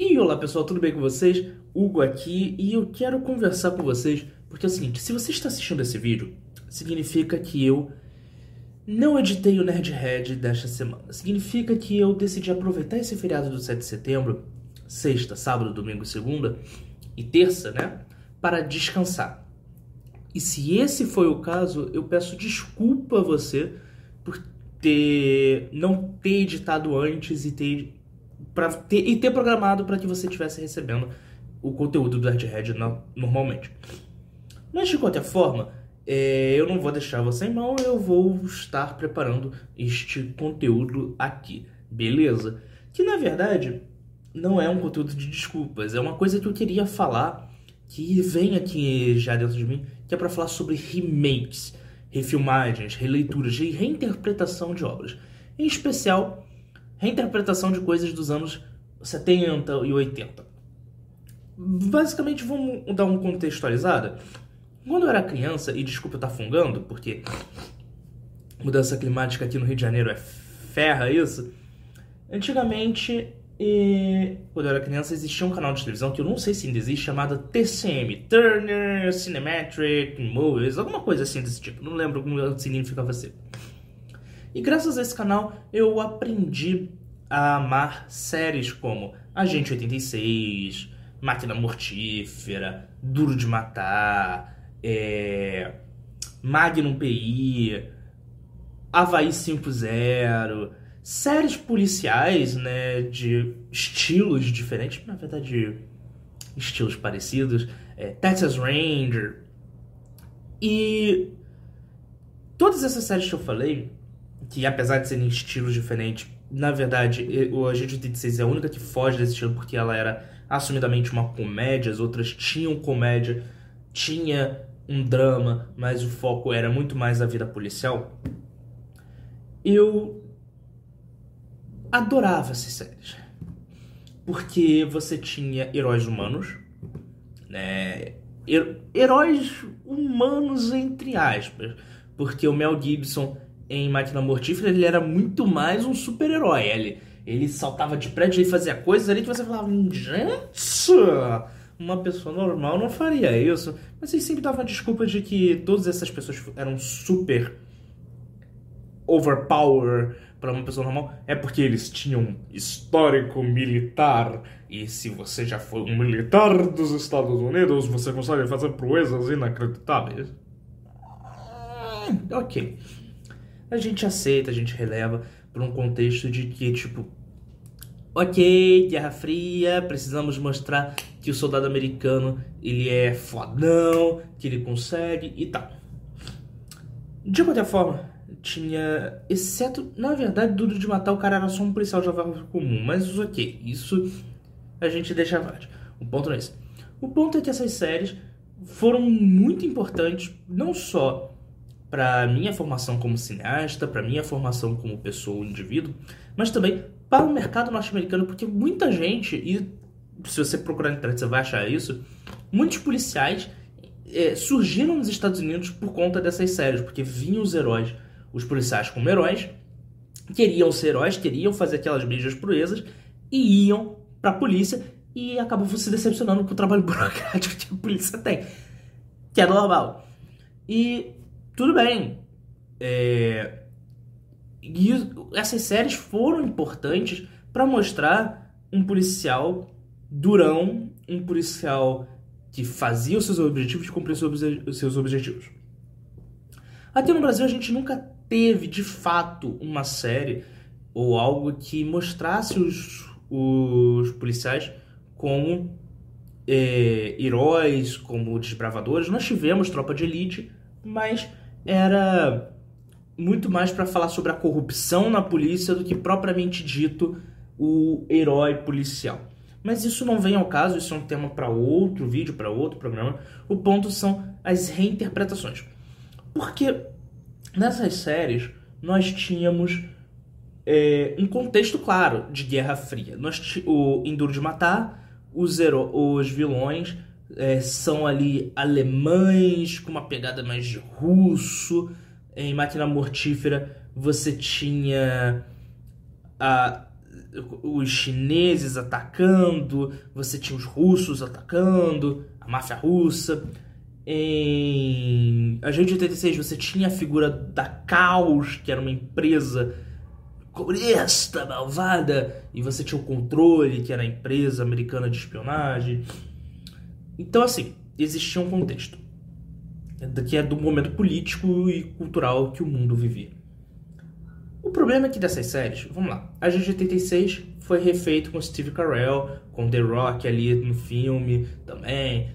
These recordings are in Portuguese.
E olá pessoal, tudo bem com vocês? Hugo aqui e eu quero conversar com vocês porque é o seguinte, se você está assistindo esse vídeo, significa que eu não editei o Nerdhead desta semana. Significa que eu decidi aproveitar esse feriado do 7 de setembro, sexta, sábado, domingo, segunda e terça, né, para descansar. E se esse foi o caso, eu peço desculpa a você por ter não ter editado antes e ter para ter, e ter programado para que você estivesse recebendo o conteúdo do Nerdhead normalmente. Mas de qualquer forma, é, eu não vou deixar você em mão, eu vou estar preparando este conteúdo aqui, beleza? Que na verdade não é um conteúdo de desculpas, é uma coisa que eu queria falar que vem aqui já dentro de mim, que é para falar sobre remakes, refilmagens, releituras e reinterpretação de obras. Em especial, reinterpretação de coisas dos anos 70 e 80. Basicamente, vamos dar uma contextualizada. Quando eu era criança, e desculpa eu estar fungando, porque mudança climática aqui no Rio de Janeiro é ferra isso. Antigamente, e, quando eu era criança, existia um canal de televisão que eu não sei se ainda existe, chamado TCM Turner Cinematic Movies, alguma coisa assim desse tipo, não lembro como significava ser. E graças a esse canal eu aprendi a amar séries como Agente 86, Máquina Mortífera, Duro de Matar, é... Magnum PI, Havaí 5.0, séries policiais, né, de estilos diferentes, na verdade, estilos parecidos, é, Texas Ranger, e todas essas séries que eu falei que apesar de serem estilos diferentes, na verdade, o Agente 86 é a única que foge desse estilo porque ela era assumidamente uma comédia, as outras tinham comédia, tinha um drama, mas o foco era muito mais a vida policial. Eu adorava essas séries. Porque você tinha heróis humanos, né? Heróis humanos entre aspas, porque o Mel Gibson em Máquina Mortífera, ele era muito mais um super-herói. Ele, ele saltava de prédio e fazia coisas ali que você falava, gente, uma pessoa normal não faria isso. Mas ele sempre dava a desculpa de que todas essas pessoas eram super overpower para uma pessoa normal. É porque eles tinham histórico militar. E se você já foi um militar dos Estados Unidos, você consegue fazer proezas inacreditáveis. Hum, ok a gente aceita, a gente releva por um contexto de que, tipo, ok, Guerra Fria, precisamos mostrar que o soldado americano ele é fodão, que ele consegue e tal. De qualquer forma, tinha, exceto, na verdade, Duro de Matar, o cara era só um policial de lavagem comum, mas ok, isso a gente deixa abaixo. O ponto não é esse. O ponto é que essas séries foram muito importantes, não só para minha formação como cineasta, para minha formação como pessoa, indivíduo, mas também para o mercado norte-americano, porque muita gente, e se você procurar na internet você vai achar isso, muitos policiais é, surgiram nos Estados Unidos por conta dessas séries, porque vinham os heróis, os policiais como heróis, queriam ser heróis, queriam fazer aquelas mídias proezas e iam para a polícia e acabam se decepcionando com o trabalho burocrático que a polícia tem, que é normal. E tudo bem. É... E essas séries foram importantes para mostrar um policial durão, um policial que fazia os seus objetivos e cumpria os seus objetivos. Até no Brasil a gente nunca teve de fato uma série ou algo que mostrasse os, os policiais como é, heróis, como desbravadores. Nós tivemos Tropa de Elite, mas era muito mais para falar sobre a corrupção na polícia do que propriamente dito o herói policial. Mas isso não vem ao caso, isso é um tema para outro vídeo, para outro programa. O ponto são as reinterpretações. Porque nessas séries nós tínhamos é, um contexto claro de Guerra Fria. Nós, o Enduro de Matar, os, os vilões é, são ali alemães com uma pegada mais de russo. Em Máquina Mortífera você tinha a os chineses atacando, você tinha os russos atacando, a máfia russa. Em Agente 86 você tinha a figura da Caos, que era uma empresa comunista, malvada, e você tinha o Controle, que era a empresa americana de espionagem. Então, assim, existia um contexto que é do momento político e cultural que o mundo vivia. O problema é que dessas séries, vamos lá, a G86 foi refeito com Steve Carell, com The Rock ali no filme também.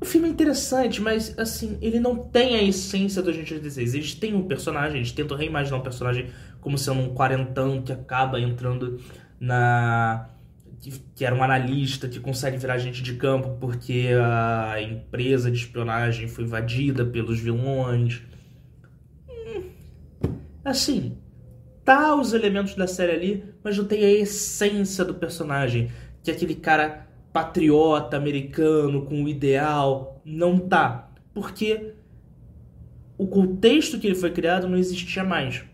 O filme é interessante, mas assim, ele não tem a essência do Agente 86. Eles têm um personagem, eles tentam reimaginar um personagem como sendo um quarentão que acaba entrando na. Que, que era um analista que consegue virar agente de campo porque a empresa de espionagem foi invadida pelos vilões. Hum, assim, tá os elementos da série ali, mas não tem a essência do personagem, que é aquele cara patriota americano com o ideal, não tá. Porque o contexto que ele foi criado não existia mais.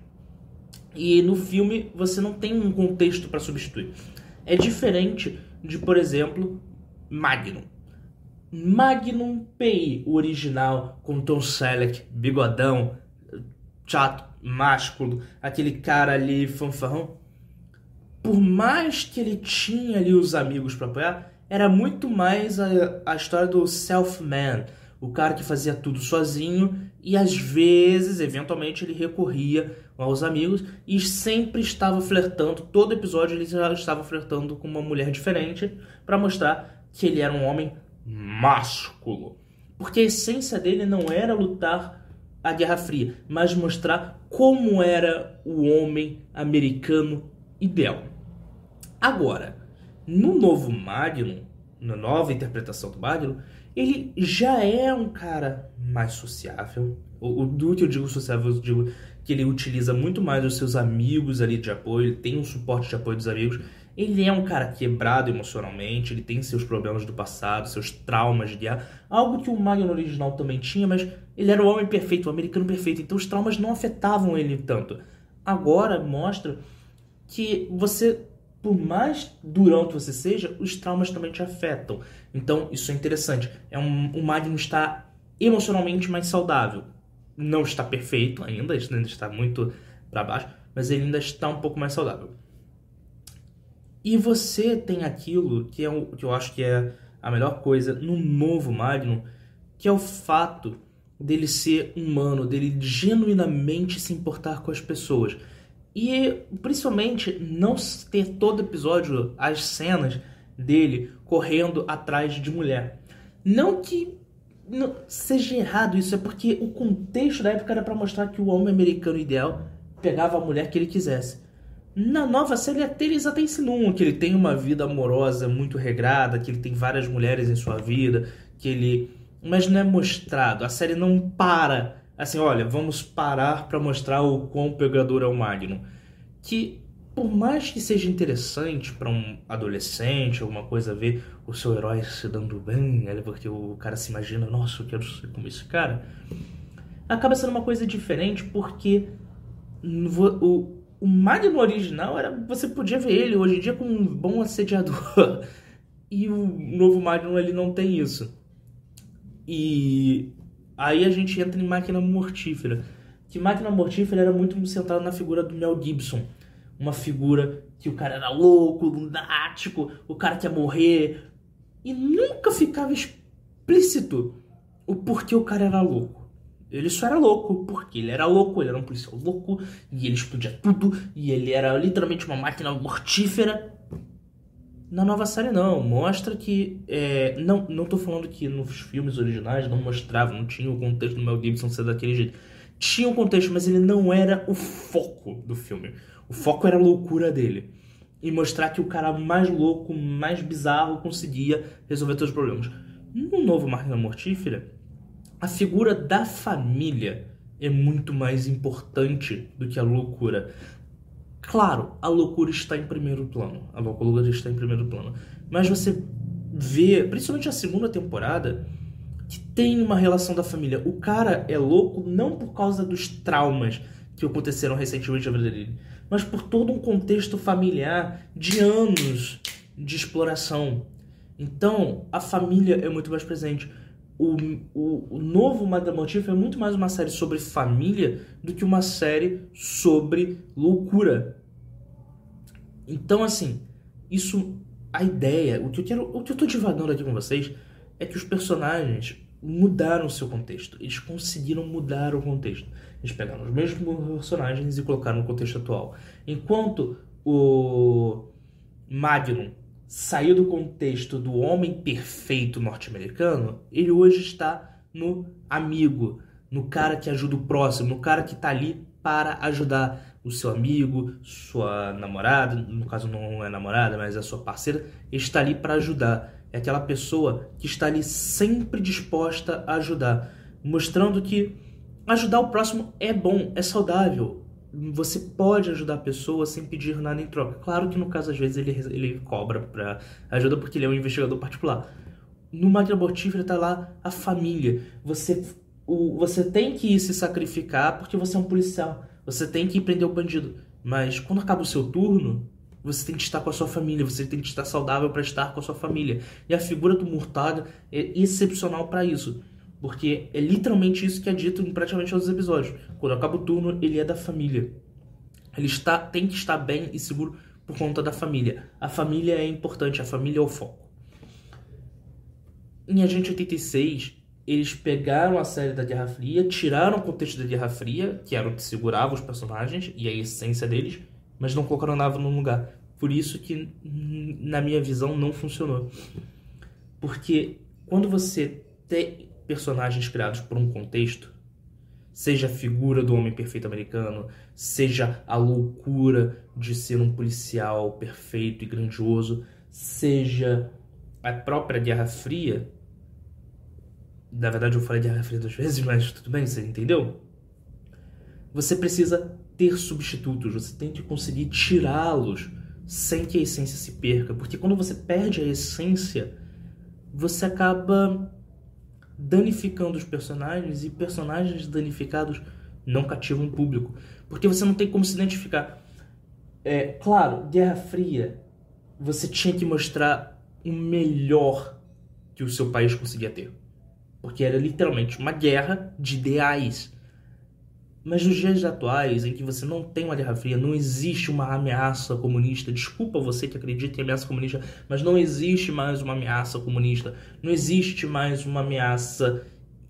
E no filme você não tem um contexto para substituir. É diferente de, por exemplo, Magnum. Magnum PI, o original, com Tom Selleck, bigodão, chato, másculo, aquele cara ali fanfarrão, por mais que ele tinha ali os amigos para apoiar, era muito mais a, a história do self-man, o cara que fazia tudo sozinho e às vezes, eventualmente, ele recorria aos amigos e sempre estava flertando, todo episódio ele já estava flertando com uma mulher diferente para mostrar que ele era um homem másculo. Porque a essência dele não era lutar a Guerra Fria, mas mostrar como era o homem americano ideal. Agora, no novo Magnum, na nova interpretação do Magnum, ele já é um cara mais sociável. O, o, do que eu digo sociável, eu digo que ele utiliza muito mais os seus amigos ali de apoio, ele tem um suporte de apoio dos amigos. Ele é um cara quebrado emocionalmente, ele tem seus problemas do passado, seus traumas de guerra. Algo que o Magnum original também tinha, mas ele era o homem perfeito, o americano perfeito, então os traumas não afetavam ele tanto. Agora mostra que você por mais durão que você seja, os traumas também te afetam. Então, isso é interessante. É um, o Magnum está emocionalmente mais saudável. Não está perfeito ainda, ainda está muito para baixo, mas ele ainda está um pouco mais saudável. E você tem aquilo que, é o, que eu acho que é a melhor coisa no novo Magnum, que é o fato dele ser humano, dele genuinamente se importar com as pessoas. E principalmente não ter todo episódio as cenas dele correndo atrás de mulher. Não que não seja errado isso, é porque o contexto da época era para mostrar que o homem americano ideal pegava a mulher que ele quisesse. Na nova série até eles até insinuam que ele tem uma vida amorosa muito regrada, que ele tem várias mulheres em sua vida, que ele. Mas não é mostrado. A série não para assim, olha, vamos parar para mostrar o quão pegador é o Magnum. Que, por mais que seja interessante para um adolescente, alguma coisa ver o seu herói se dando bem, né, porque o cara se imagina, nossa, eu quero ser como esse cara, acaba sendo uma coisa diferente porque o, o Magnum original era. Você podia ver ele hoje em dia como um bom assediador. e o novo Magnum ele não tem isso. E Aí a gente entra em Máquina Mortífera. Que Máquina Mortífera era muito centrado na figura do Mel Gibson. Uma figura que o cara era louco, lunático, o cara quer morrer. E nunca ficava explícito o porquê o cara era louco. Ele só era louco, porque ele era louco, ele era um policial louco, e ele explodia tudo, e ele era literalmente uma máquina mortífera. Na nova série não, mostra que. É, não, não tô falando que nos filmes originais não mostrava, não tinha o contexto do Mel Gibson ser daquele jeito. Tinha um contexto, mas ele não era o foco do filme. O foco era a loucura dele. E mostrar que o cara mais louco, mais bizarro, conseguia resolver todos os problemas. No novo Máquina Mortífera, a figura da família é muito mais importante do que a loucura. Claro, a loucura está em primeiro plano. A loucura está em primeiro plano. Mas você vê, principalmente a segunda temporada, que tem uma relação da família. O cara é louco não por causa dos traumas que aconteceram recentemente na vida dele, mas por todo um contexto familiar de anos de exploração. Então, a família é muito mais presente. O, o, o novo Madame Motif é muito mais uma série sobre família do que uma série sobre loucura. Então, assim, isso, a ideia, o que eu quero, o que eu tô divagando aqui com vocês é que os personagens mudaram o seu contexto. Eles conseguiram mudar o contexto. Eles pegaram os mesmos personagens e colocaram no contexto atual. Enquanto o Magnum saiu do contexto do homem perfeito norte-americano, ele hoje está no amigo, no cara que ajuda o próximo, no cara que está ali para ajudar o seu amigo, sua namorada, no caso não é namorada, mas é sua parceira, está ali para ajudar. É aquela pessoa que está ali sempre disposta a ajudar, mostrando que ajudar o próximo é bom, é saudável. Você pode ajudar a pessoa sem pedir nada em troca. Claro que no caso, às vezes, ele, ele cobra para ajuda porque ele é um investigador particular. No máquina mortífera tá lá a família. Você, o, você tem que se sacrificar porque você é um policial. Você tem que prender o bandido. Mas quando acaba o seu turno, você tem que estar com a sua família, você tem que estar saudável para estar com a sua família. E a figura do Murtaga é excepcional para isso. Porque é literalmente isso que é dito em praticamente todos os episódios. Quando acaba o turno, ele é da família. Ele está, tem que estar bem e seguro por conta da família. A família é importante, a família é o foco. Em Agente 86, eles pegaram a série da Guerra Fria, tiraram o contexto da Guerra Fria, que era o que segurava os personagens e a essência deles, mas não colocaram nada no lugar. Por isso que, na minha visão, não funcionou. Porque quando você tem personagens criados por um contexto, seja a figura do homem perfeito americano, seja a loucura de ser um policial perfeito e grandioso, seja a própria Guerra Fria. Na verdade, eu falei Guerra Fria duas vezes, mas tudo bem, você entendeu? Você precisa ter substitutos, você tem que conseguir tirá-los sem que a essência se perca, porque quando você perde a essência, você acaba danificando os personagens e personagens danificados não cativam o público, porque você não tem como se identificar. É, claro, Guerra Fria, você tinha que mostrar o melhor que o seu país conseguia ter, porque era literalmente uma guerra de ideais mas nos dias atuais, em que você não tem uma Guerra Fria, não existe uma ameaça comunista, desculpa você que acredita em ameaça comunista, mas não existe mais uma ameaça comunista, não existe mais uma ameaça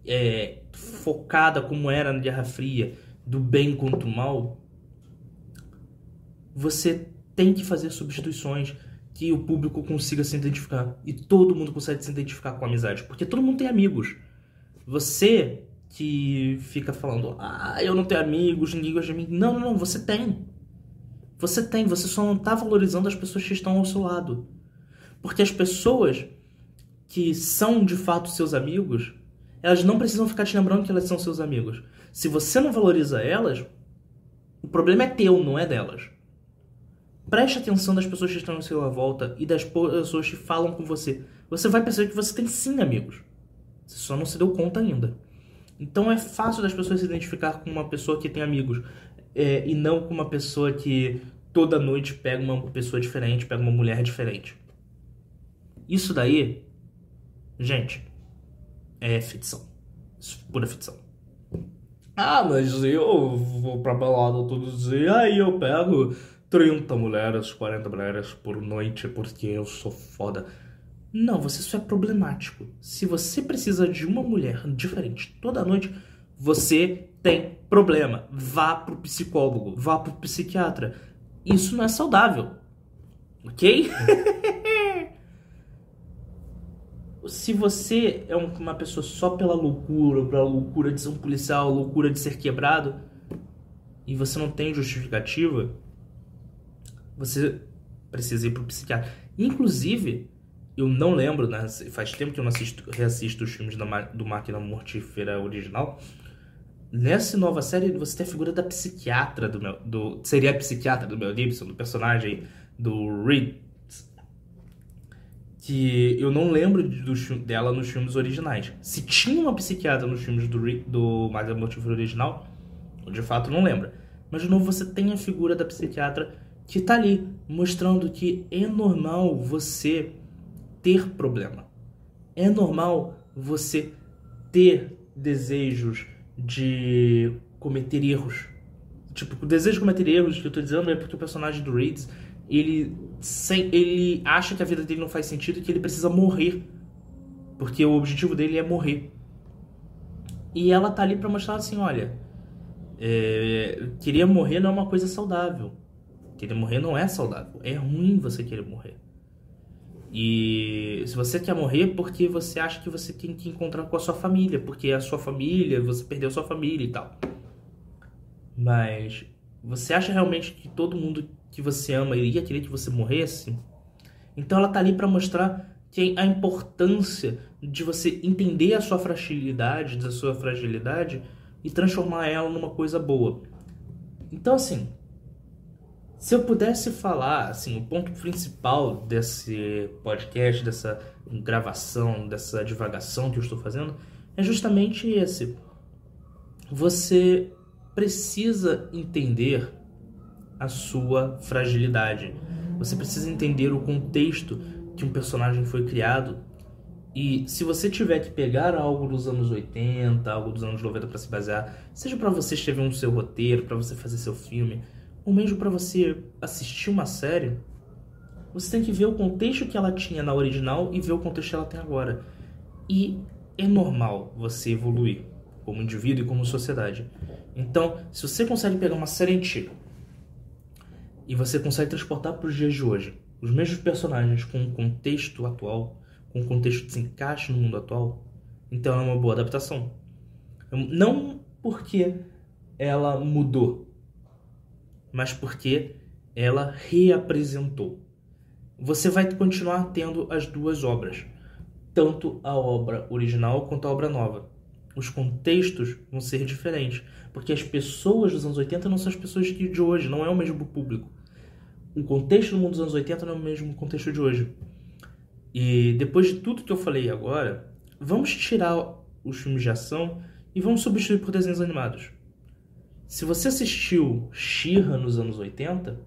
é, focada como era na Guerra Fria, do bem contra o mal. Você tem que fazer substituições que o público consiga se identificar. E todo mundo consegue se identificar com a amizade, porque todo mundo tem amigos. Você que fica falando, ah, eu não tenho amigos, ninguém gosta de mim. Não, não, não, você tem. Você tem, você só não está valorizando as pessoas que estão ao seu lado. Porque as pessoas que são de fato seus amigos, elas não precisam ficar te lembrando que elas são seus amigos. Se você não valoriza elas, o problema é teu, não é delas. Preste atenção das pessoas que estão à sua volta e das pessoas que falam com você. Você vai perceber que você tem sim amigos. Você só não se deu conta ainda. Então é fácil das pessoas se identificar com uma pessoa que tem amigos é, e não com uma pessoa que toda noite pega uma pessoa diferente, pega uma mulher diferente. Isso daí, gente, é ficção. Pura ficção. Ah, mas eu vou pra balada todos os dias, aí eu pego 30 mulheres, 40 mulheres por noite porque eu sou foda. Não, você só é problemático. Se você precisa de uma mulher diferente toda noite, você tem problema. Vá pro psicólogo, vá pro psiquiatra. Isso não é saudável. Ok? Se você é uma pessoa só pela loucura, pela loucura de ser um policial, loucura de ser quebrado, e você não tem justificativa, você precisa ir pro psiquiatra. Inclusive, eu não lembro, né? Faz tempo que eu não assisto, reassisto os filmes do Máquina Mortífera original. Nessa nova série, você tem a figura da psiquiatra do meu. Do, seria a psiquiatra do Mel Gibson, do personagem do Reed. Que eu não lembro do, dela nos filmes originais. Se tinha uma psiquiatra nos filmes do, do Máquina Mortífera original, eu de fato não lembro. Mas de novo você tem a figura da psiquiatra que tá ali mostrando que é normal você ter problema. É normal você ter desejos de cometer erros. Tipo, o desejo de cometer erros que eu tô dizendo é porque o personagem do Reeds, ele, sem, ele acha que a vida dele não faz sentido e que ele precisa morrer. Porque o objetivo dele é morrer. E ela tá ali para mostrar assim, olha, é, querer morrer não é uma coisa saudável. Querer morrer não é saudável. É ruim você querer morrer. E se você quer morrer porque você acha que você tem que encontrar com a sua família, porque a sua família, você perdeu a sua família e tal. Mas você acha realmente que todo mundo que você ama iria querer que você morresse? Então ela tá ali para mostrar que a importância de você entender a sua fragilidade, da sua fragilidade e transformar ela numa coisa boa. Então assim, se eu pudesse falar, assim, o ponto principal desse podcast, dessa gravação, dessa divagação que eu estou fazendo, é justamente esse. Você precisa entender a sua fragilidade. Você precisa entender o contexto que um personagem foi criado. E se você tiver que pegar algo dos anos 80, algo dos anos 90 para se basear, seja para você escrever um seu roteiro, para você fazer seu filme, ou mesmo para você assistir uma série, você tem que ver o contexto que ela tinha na original e ver o contexto que ela tem agora. E é normal você evoluir como indivíduo e como sociedade. Então, se você consegue pegar uma série antiga e você consegue transportar para os dias de hoje, os mesmos personagens com um contexto atual, com um contexto de se encaixe no mundo atual, então é uma boa adaptação. Não porque ela mudou, mas porque ela reapresentou. Você vai continuar tendo as duas obras, tanto a obra original quanto a obra nova. Os contextos vão ser diferentes, porque as pessoas dos anos 80 não são as pessoas de hoje, não é o mesmo público. O contexto do mundo dos anos 80 não é o mesmo contexto de hoje. E depois de tudo que eu falei agora, vamos tirar os filmes de ação e vamos substituir por desenhos animados. Se você assistiu Shira nos anos 80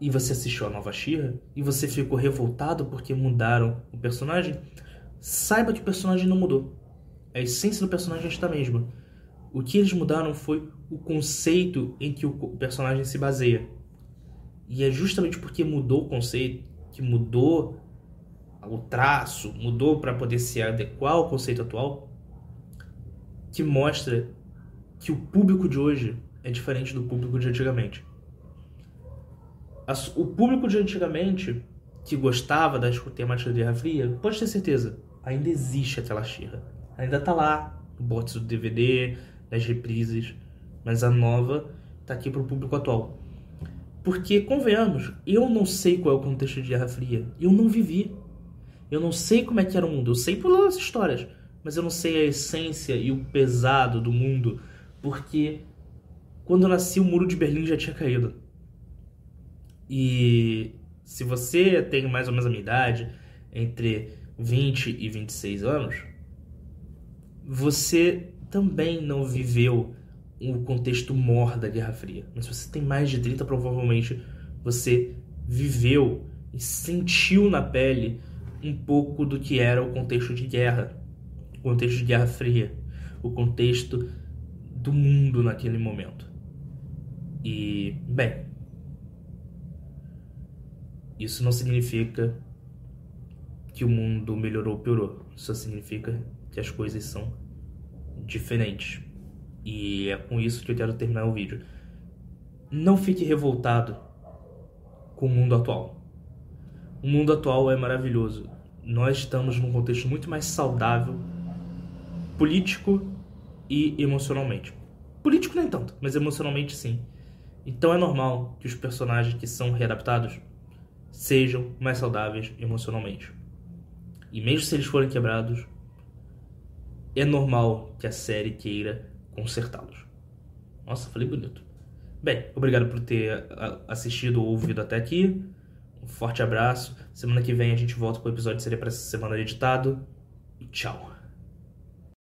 e você assistiu a nova Shira e você ficou revoltado porque mudaram o personagem, saiba que o personagem não mudou. A essência do personagem está a mesma. O que eles mudaram foi o conceito em que o personagem se baseia. E é justamente porque mudou o conceito, que mudou o traço, mudou para poder se adequar ao conceito atual, que mostra que o público de hoje é diferente do público de antigamente. O público de antigamente, que gostava das temáticas de Guerra Fria, pode ter certeza, ainda existe aquela xirra. Ainda tá lá, no box do DVD, nas reprises, mas a nova tá aqui pro público atual. Porque, convenhamos, eu não sei qual é o contexto de Guerra Fria. Eu não vivi. Eu não sei como é que era o mundo. Eu sei pelas histórias, mas eu não sei a essência e o pesado do mundo porque quando eu nasci o muro de Berlim já tinha caído. E se você tem mais ou menos a minha idade, entre 20 e 26 anos, você também não viveu o contexto mor da Guerra Fria. Mas se você tem mais de 30, provavelmente você viveu e sentiu na pele um pouco do que era o contexto de guerra, o contexto de Guerra Fria, o contexto do mundo naquele momento. E, bem, isso não significa que o mundo melhorou ou piorou. Só significa que as coisas são diferentes. E é com isso que eu quero terminar o vídeo. Não fique revoltado com o mundo atual. O mundo atual é maravilhoso. Nós estamos num contexto muito mais saudável, político e emocionalmente. Político nem tanto, mas emocionalmente sim. Então é normal que os personagens que são readaptados sejam mais saudáveis emocionalmente. E mesmo se eles forem quebrados, é normal que a série queira consertá-los. Nossa, falei bonito. Bem, obrigado por ter assistido ou ouvido até aqui. Um forte abraço. Semana que vem a gente volta com o episódio seria para essa semana editado. E tchau.